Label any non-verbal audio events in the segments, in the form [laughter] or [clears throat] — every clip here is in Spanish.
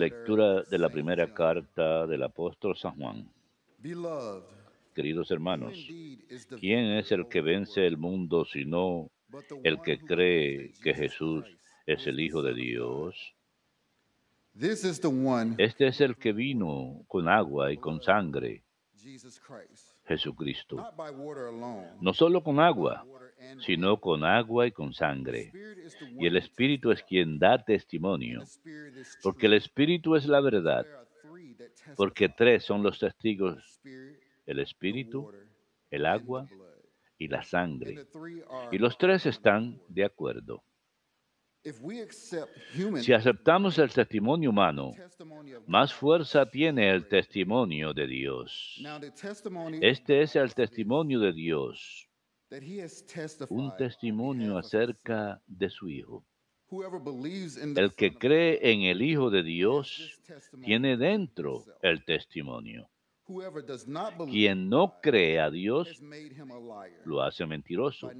Lectura de la primera carta del apóstol San Juan. Beloved, Queridos hermanos, indeed is the ¿quién es el que vence el mundo sino el que cree que Jesús es is el the Hijo de. Dios? This is the one, Este es el que vino con agua y con sangre, Jesus Christ. Jesucristo. Not by water alone, No solo con agua, sino con agua y con sangre. Y el Espíritu es quien da testimonio, porque el. Espíritu es la verdad, porque tres son los testigos, el Espíritu, el agua y la sangre. Y los tres están de acuerdo. Si aceptamos el testimonio humano, más fuerza tiene el testimonio de Dios. Este es el testimonio de Dios, un on testimonio acerca de su Hijo. Whoever believes in the El que cree en el Hijo de Dios tiene dentro el testimonio. Whoever does not believe Quien no cree a Dios lo hace mentiroso,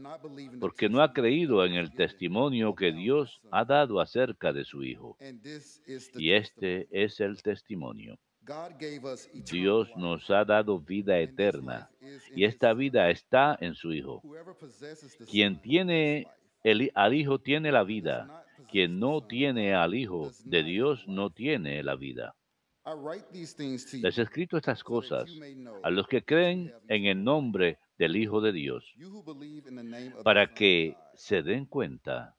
porque no ha testimony creído en el testimonio que Dios ha dado acerca de su Hijo. And this is the Y este testimony. es el testimonio. Dios nos ha dado vida eterna, y esta vida está en su Hijo. Quien tiene el, al Hijo tiene la vida. Quien no tiene al Hijo de Dios no tiene la vida. Les he escrito estas cosas a los que creen en el nombre del Hijo de Dios, para que se den cuenta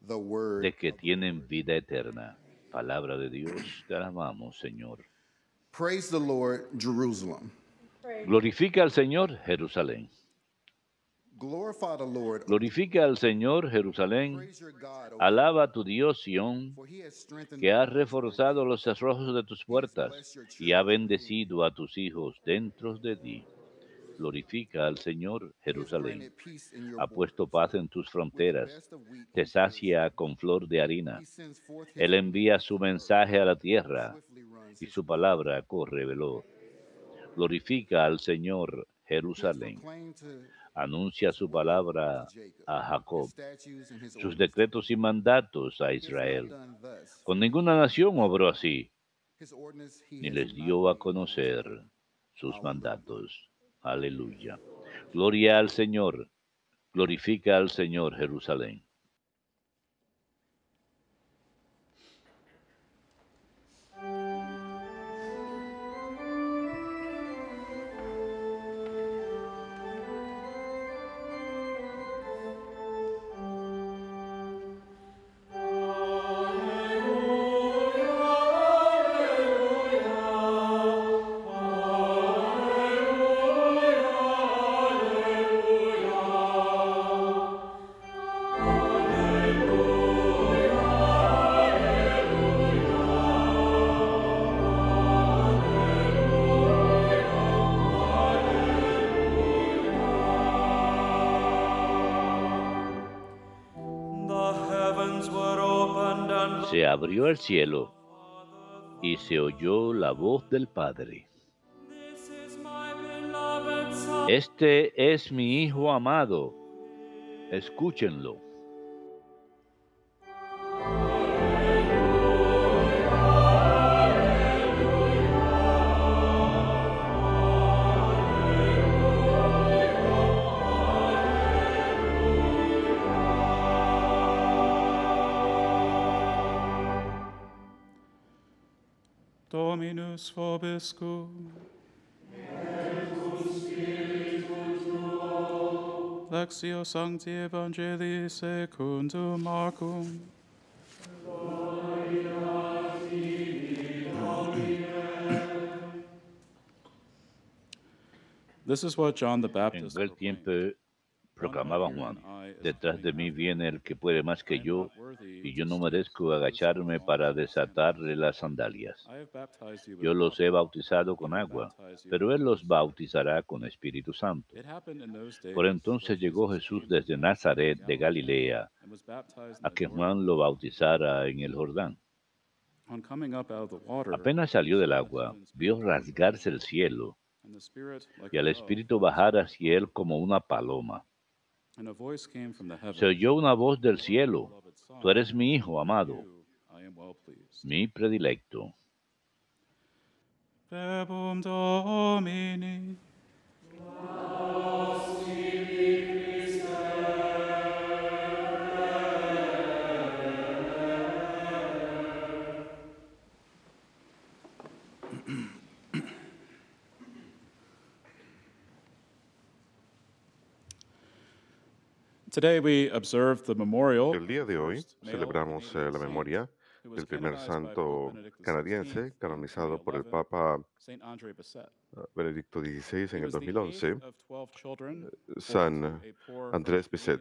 de que tienen vida eterna. Palabra de Dios, te alabamos, Señor. Praise the Lord, Jerusalem. Glorifica al Señor, Jerusalén. Glorify the Lord. Glorifica al Señor, Jerusalén. Praise your God, O Alaba a tu Dios, Sión, has que ha the doors of reforzado los cerrojos de tus has puertas y ha bendecido a tus hijos dentro de ti. Glorifica al Señor, Jerusalén. Ha puesto paz en tus fronteras, te sacia con flor de harina. Él envía su mensaje a la tierra y su palabra corre veloz. Glorifica al Señor, Jerusalén. Anuncia su palabra a Jacob, sus decretos y mandatos a Israel. Con ninguna nación obró así, ni les dio a conocer sus mandatos. Aleluya. Gloria al Señor. Glorifica al Señor Jerusalén. Abrió el cielo y se oyó la voz del Padre. Este es mi Hijo amado. Escúchenlo. Dominus vobiscum. Lectio Sancti Evangelii secundum Marcum. This is what John the En Baptist aquel proclaimed. tiempo proclamaba Juan, detrás de mí viene el que puede más que yo, y yo no merezco agacharme para desatarle las sandalias. Yo los he bautizado con agua, pero Él los bautizará con Espíritu Santo. Por entonces llegó Jesús desde Nazaret de Galilea a que. Juan lo bautizara en el Jordán. Apenas salió del agua, vio rasgarse el cielo y al Espíritu bajar hacia él como una paloma. Se oyó una voz del cielo. "Beloved Son, Tú eres mi hijo amado, mi predilecto. Verbum Domini. El día de hoy celebramos eh, la memoria del primer santo canadiense canonizado por el 2011, Papa eh, Benedicto XVI en el was the eighth 2011. of 12 children born San Andrés Bisset,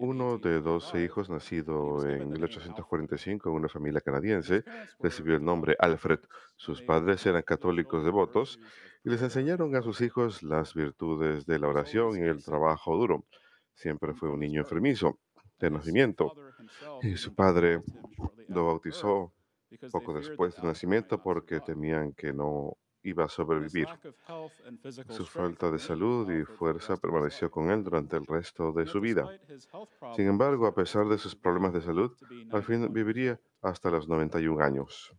uno de 12 1845. hijos nacido en the name 1845 en una familia canadiense, recibió el nombre Alfred. Sus padres eran católicos devotos y les enseñaron a sus hijos las virtudes de la oración y el trabajo duro. Siempre fue un niño enfermizo de nacimiento y su even padre lo bautizó poco después might nacimiento porque temían que no iba a sobrevivir. Su falta de salud y fuerza permaneció con él durante el resto de su vida. Sin embargo, a pesar de sus problemas de salud, al fin 91 years viviría hasta los 91 años.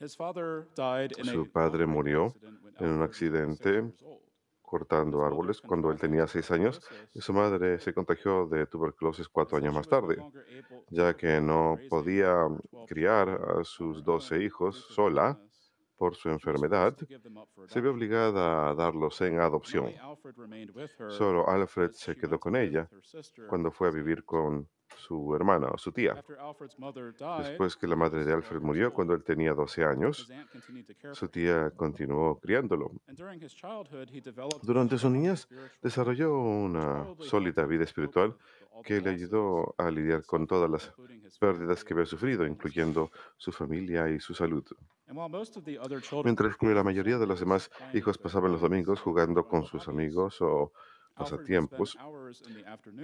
Su padre murió en un accidente cortando árboles cuando él tenía 6 años. Y su madre se contagió de tuberculosis cuatro años más tarde, ya que no podía her 12 criar a sus 12 own hijos sola por su enfermedad, se vio obligada a darlos en adopción. Solo Alfred se quedó con ella cuando fue a vivir con su hermana o su tía. Después que la madre de 12 Alfred murió cuando él tenía 12 años, su tía continuó criándolo. Durante su niñez desarrolló una sólida vida espiritual que le ayudó a lidiar con todas las pérdidas que había sufrido, incluyendo su familia y su salud. Mientras que la mayoría de los demás hijos pasaban los domingos jugando con sus amigos o pasatiempos,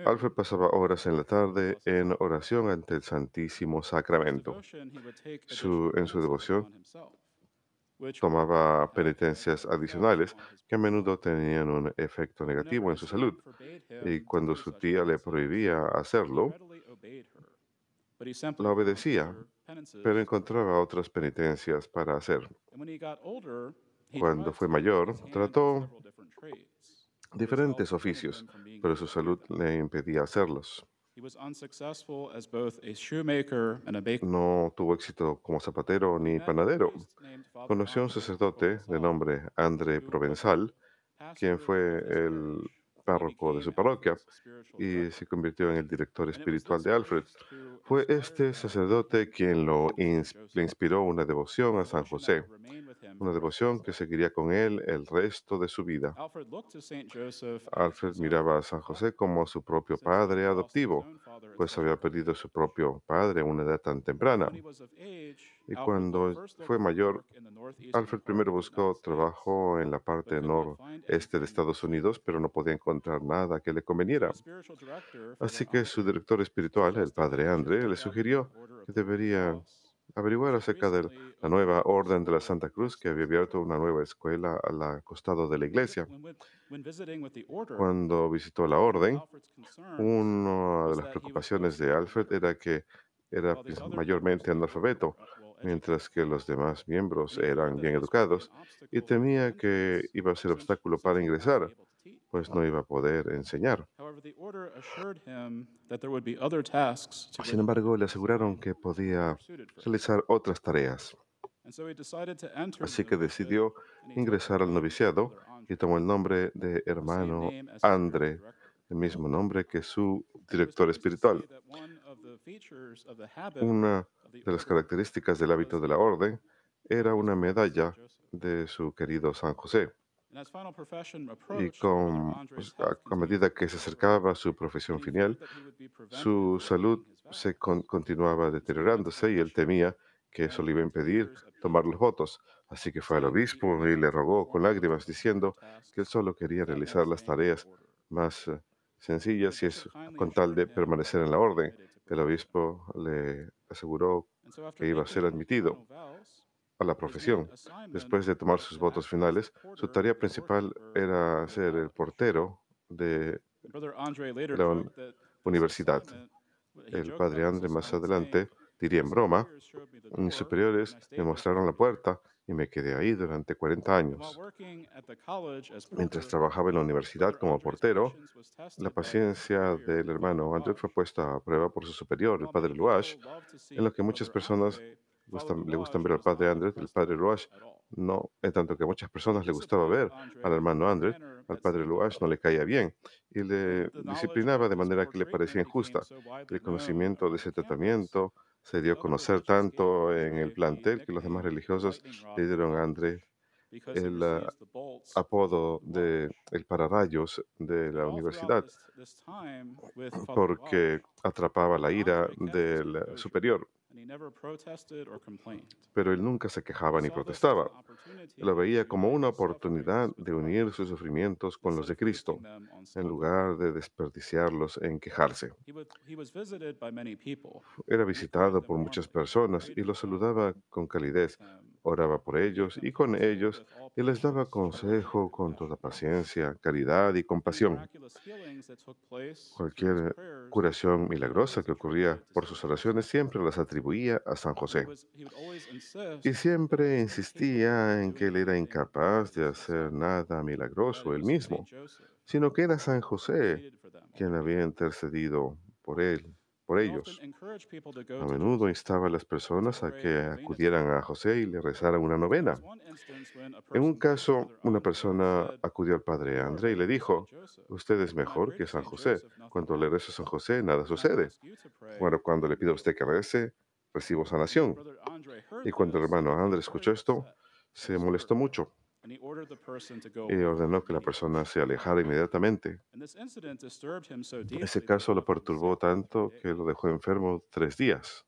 Alfred pasaba horas en la tarde en oración ante el Santísimo Sacramento. Su- en su devoción tomaba penitencias adicionales que a menudo tenían un efecto negativo en su salud. Y cuando do su tía le prohibía hacerlo, la obedecía, pero encontraba otras penitencias para hacer. Cuando fue mayor, trató diferentes oficios, pero su salud le impedía hacerlos. No tuvo éxito como zapatero ni panadero. Conoció a un sacerdote de nombre André Provenzal, quien fue el párroco de su parroquia y se convirtió en el director espiritual de Alfred. Fue este sacerdote quien lo ins- le inspiró una devoción a San José, una devoción que seguiría con él el resto de su vida. Alfred miraba a San José como su propio padre adoptivo, pues a había perdido age. su propio padre a una edad tan temprana. Y cuando fue mayor, Alfred primero buscó trabajo en la parte noreste de Estados. Unidos, pero no podía encontrar nada que le conveniera. Así que su director espiritual, el padre André, le sugirió que debería averiguar acerca de la nueva orden de la Santa Cruz que había abierto una nueva escuela al costado de la iglesia. Cuando visitó la orden, una de las preocupaciones de Alfred era que era pues, mayormente analfabeto, uh, mientras que los demás miembros eran bien educados, y temía que iba a ser obstáculo para ingresar. Pues no iba a poder enseñar. However, the order assured him that there would be other tasks to Sin embargo, le aseguraron que podía realizar otras tareas, And so he decided to enter the así que decidió ingresar al noviciado y tomó el nombre de hermano director. el mismo nombre que su director espiritual. Una de las características del hábito de la orden era una medalla de su querido San José. Y con, a, medida que se acercaba a su profesión final, su salud se con- continuaba deteriorándose y él temía que eso le iba a impedir tomar los votos. Así que fue al obispo y le rogó con lágrimas diciendo que él solo quería realizar las tareas más eh, sencillas y es con tal de permanecer en la orden. El obispo le aseguró que iba a ser admitido a la profesión. Después de tomar sus to votos finales, su tarea principal era ser el portero de la universidad. El padre Andre más adelante diría en "My broma, mis superiores me mostraron la a year." puerta y me quedé ahí durante 40 And while años. Mientras trabajaba en la universidad como portero, la paciencia del hermano André fue puesta a prueba por su superior, el padre Luash, en lo que muchas personas gustan- le gustan ver al padre Andrés, el padre all. no, en tanto que a muchas personas le gustaba ver al hermano Andrés, al padre Luash no le caía bien y le disciplinaba de manera que le parecía injusta. El conocimiento de ese tratamiento se dio a conocer tanto en el plantel que los demás religiosos le dieron a God André because he el ah, apodo de el pararrayos de la universidad [clears throat] porque atrapaba la ira del superior, pero él nunca se quejaba ni protestaba. Lo veía como una oportunidad de unir sus sufrimientos con los de Cristo, en lugar de desperdiciarlos en quejarse. Era visitado por muchas personas y los saludaba con calidez, them, oraba por ellos y con ellos y les daba consejo con toda paciencia, caridad y compasión. Cualquier curación milagrosa que ocurría por sus oraciones siempre las atribuía a San José. Y siempre insistía en que él era incapaz de hacer nada milagroso él mismo, sino que era San José quien había intercedido por él, por ellos. A menudo instaba a las personas a que acudieran a. José y le rezaran una novena. En un caso, una persona acudió al padre André y le dijo, usted es mejor que San José. Cuando le rezo a. San José, nada sucede. Bueno, cuando le pido a usted que rece, recibo sanación. Y cuando el hermano he André escuchó esto, se molestó mucho y ordenó que la persona se alejara inmediatamente. Ese caso lo perturbó tanto que lo dejó enfermo tres días.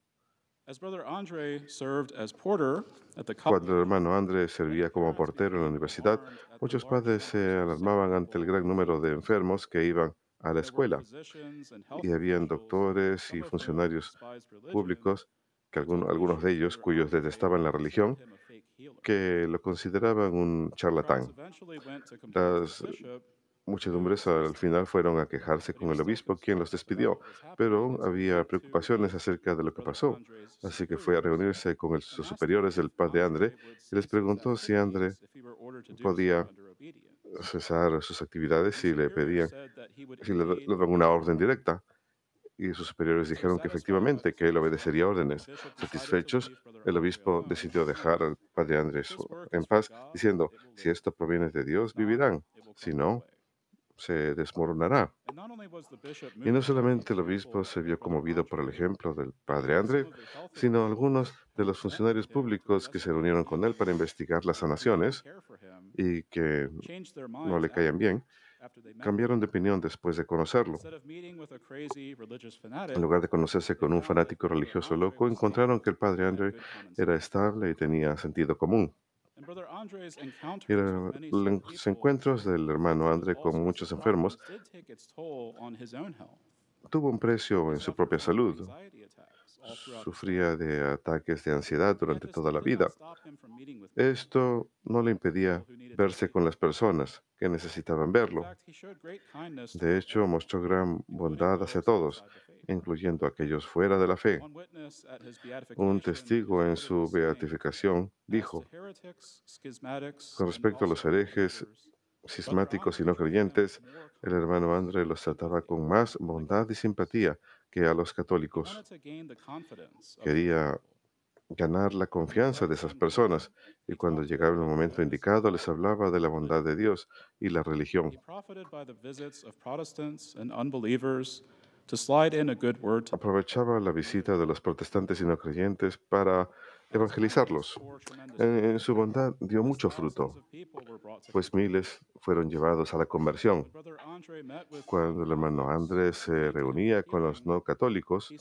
Cuando el hermano André servía como portero en la universidad, muchos padres se alarmaban ante el gran número de enfermos que iban a la escuela y habían doctores y funcionarios públicos, que algunos, algunos de ellos cuyos detestaban la religión, que lo consideraban un charlatán. Las muchedumbres al final fueron a quejarse con el obispo, quien los despidió, pero había preocupaciones acerca de lo que pasó. Así que fue a reunirse con sus superiores del padre André y les preguntó si André podía cesar sus actividades si le pedían, si le, le daban una orden directa. Y sus superiores dijeron que efectivamente, que él obedecería órdenes. Satisfechos, el obispo decidió dejar al padre Andrés en paz, diciendo, si esto proviene de Dios, vivirán. Si no, se desmoronará. Y no solamente el obispo se vio conmovido por el ejemplo del padre André, sino algunos de los funcionarios públicos que se reunieron con él para investigar las sanaciones y que no le caían bien, cambiaron de opinión después de conocerlo. En lugar de conocerse con un fanático religioso loco, encontraron que el padre André era estable y tenía sentido común. Y los encuentros del hermano André con muchos enfermos tuvo un precio en su propia salud. Sufría de ataques de ansiedad durante toda la vida. Esto no le impedía verse con las personas que necesitaban verlo. De hecho, mostró gran bondad hacia todos, incluyendo a aquellos fuera de la fe. Un testigo en su beatificación dijo, con respecto a los herejes, cismáticos y no creyentes, el hermano André los trataba con más bondad y simpatía que a los católicos. Quería ganar la confianza de esas personas y cuando llegaba el momento indicado les hablaba de la bondad de Dios y la religión. He profited by the visits of Protestants and unbelievers to slide in a good word to Aprovechaba la visita de los protestantes y no creyentes para evangelizarlos. En, su bondad dio mucho fruto, pues miles fueron llevados a la conversión. Cuando el hermano Andrés se reunía con los no católicos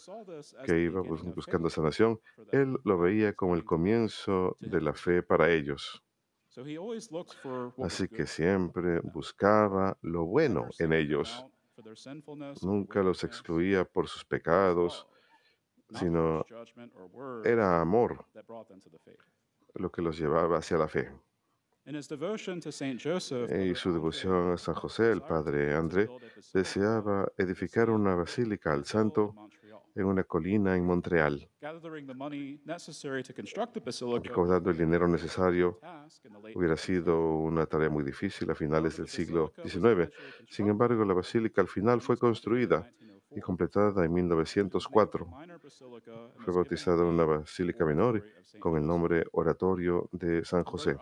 que iban bus- buscando sanación, él lo veía como el comienzo de la fe para ellos. Así que siempre buscaba lo bueno en ellos. Nunca los excluía por sus pecados, sino era amor lo que los llevaba hacia la fe. Y su devoción a San José, el padre André deseaba edificar una basílica al santo en una colina en Montreal. Recaudando el dinero necesario hubiera sido una tarea muy difícil a finales del siglo XIX. Sin embargo, la basílica al final fue construida y completada en 1904. minor basilica and Fue bautizada una basílica menor con el nombre Oratorio de San José.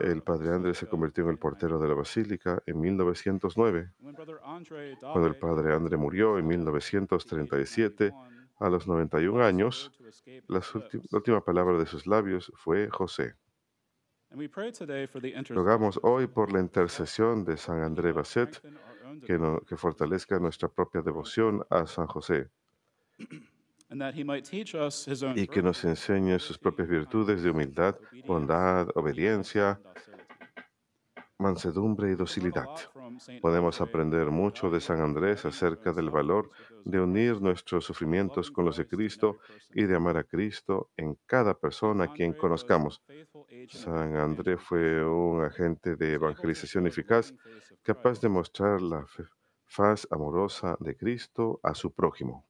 El padre Andrés se convirtió en el portero de la basílica en 1909. When Brother Andre Cuando el padre André murió en 1937, a los 91 años, la última palabra de sus labios fue José. Rogamos hoy por la intercesión de San André Basset que, no- que fortalezca nuestra propia devoción a San José. Y que nos enseñe sus propias virtudes de humildad, bondad, obediencia, mansedumbre y docilidad. Podemos aprender mucho de San Andrés acerca del valor de unir nuestros sufrimientos con los de Cristo y de amar a Cristo en cada persona a quien conozcamos. San Andrés fue un agente de evangelización eficaz, capaz de mostrar la faz amorosa de Cristo a su prójimo.